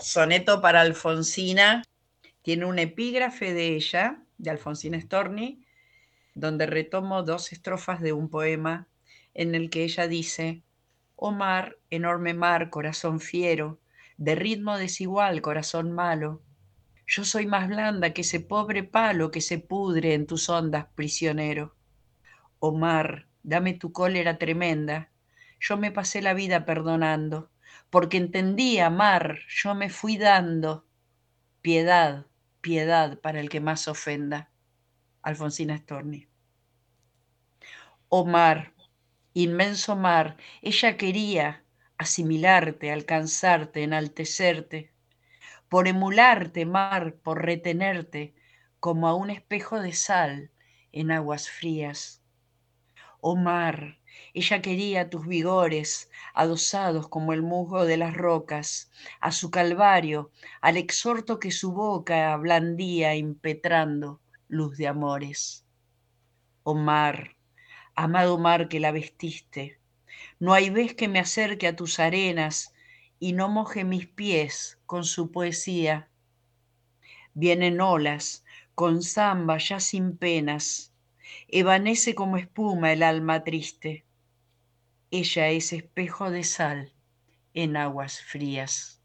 Soneto para Alfonsina. Tiene un epígrafe de ella, de Alfonsina Storni, donde retomo dos estrofas de un poema en el que ella dice, Oh mar, enorme mar, corazón fiero, de ritmo desigual, corazón malo, yo soy más blanda que ese pobre palo que se pudre en tus ondas, prisionero. Oh mar, dame tu cólera tremenda, yo me pasé la vida perdonando, porque entendía, mar, yo me fui dando piedad, piedad para el que más ofenda. Alfonsina Storni. Oh mar, inmenso mar, ella quería asimilarte, alcanzarte, enaltecerte, por emularte, mar, por retenerte, como a un espejo de sal en aguas frías. Oh mar, ella quería tus vigores, adosados como el musgo de las rocas, a su calvario, al exhorto que su boca blandía impetrando luz de amores. Oh mar, amado mar que la vestiste. No hay vez que me acerque a tus arenas y no moje mis pies con su poesía. Vienen olas, con zamba ya sin penas, evanece como espuma el alma triste. Ella es espejo de sal en aguas frías.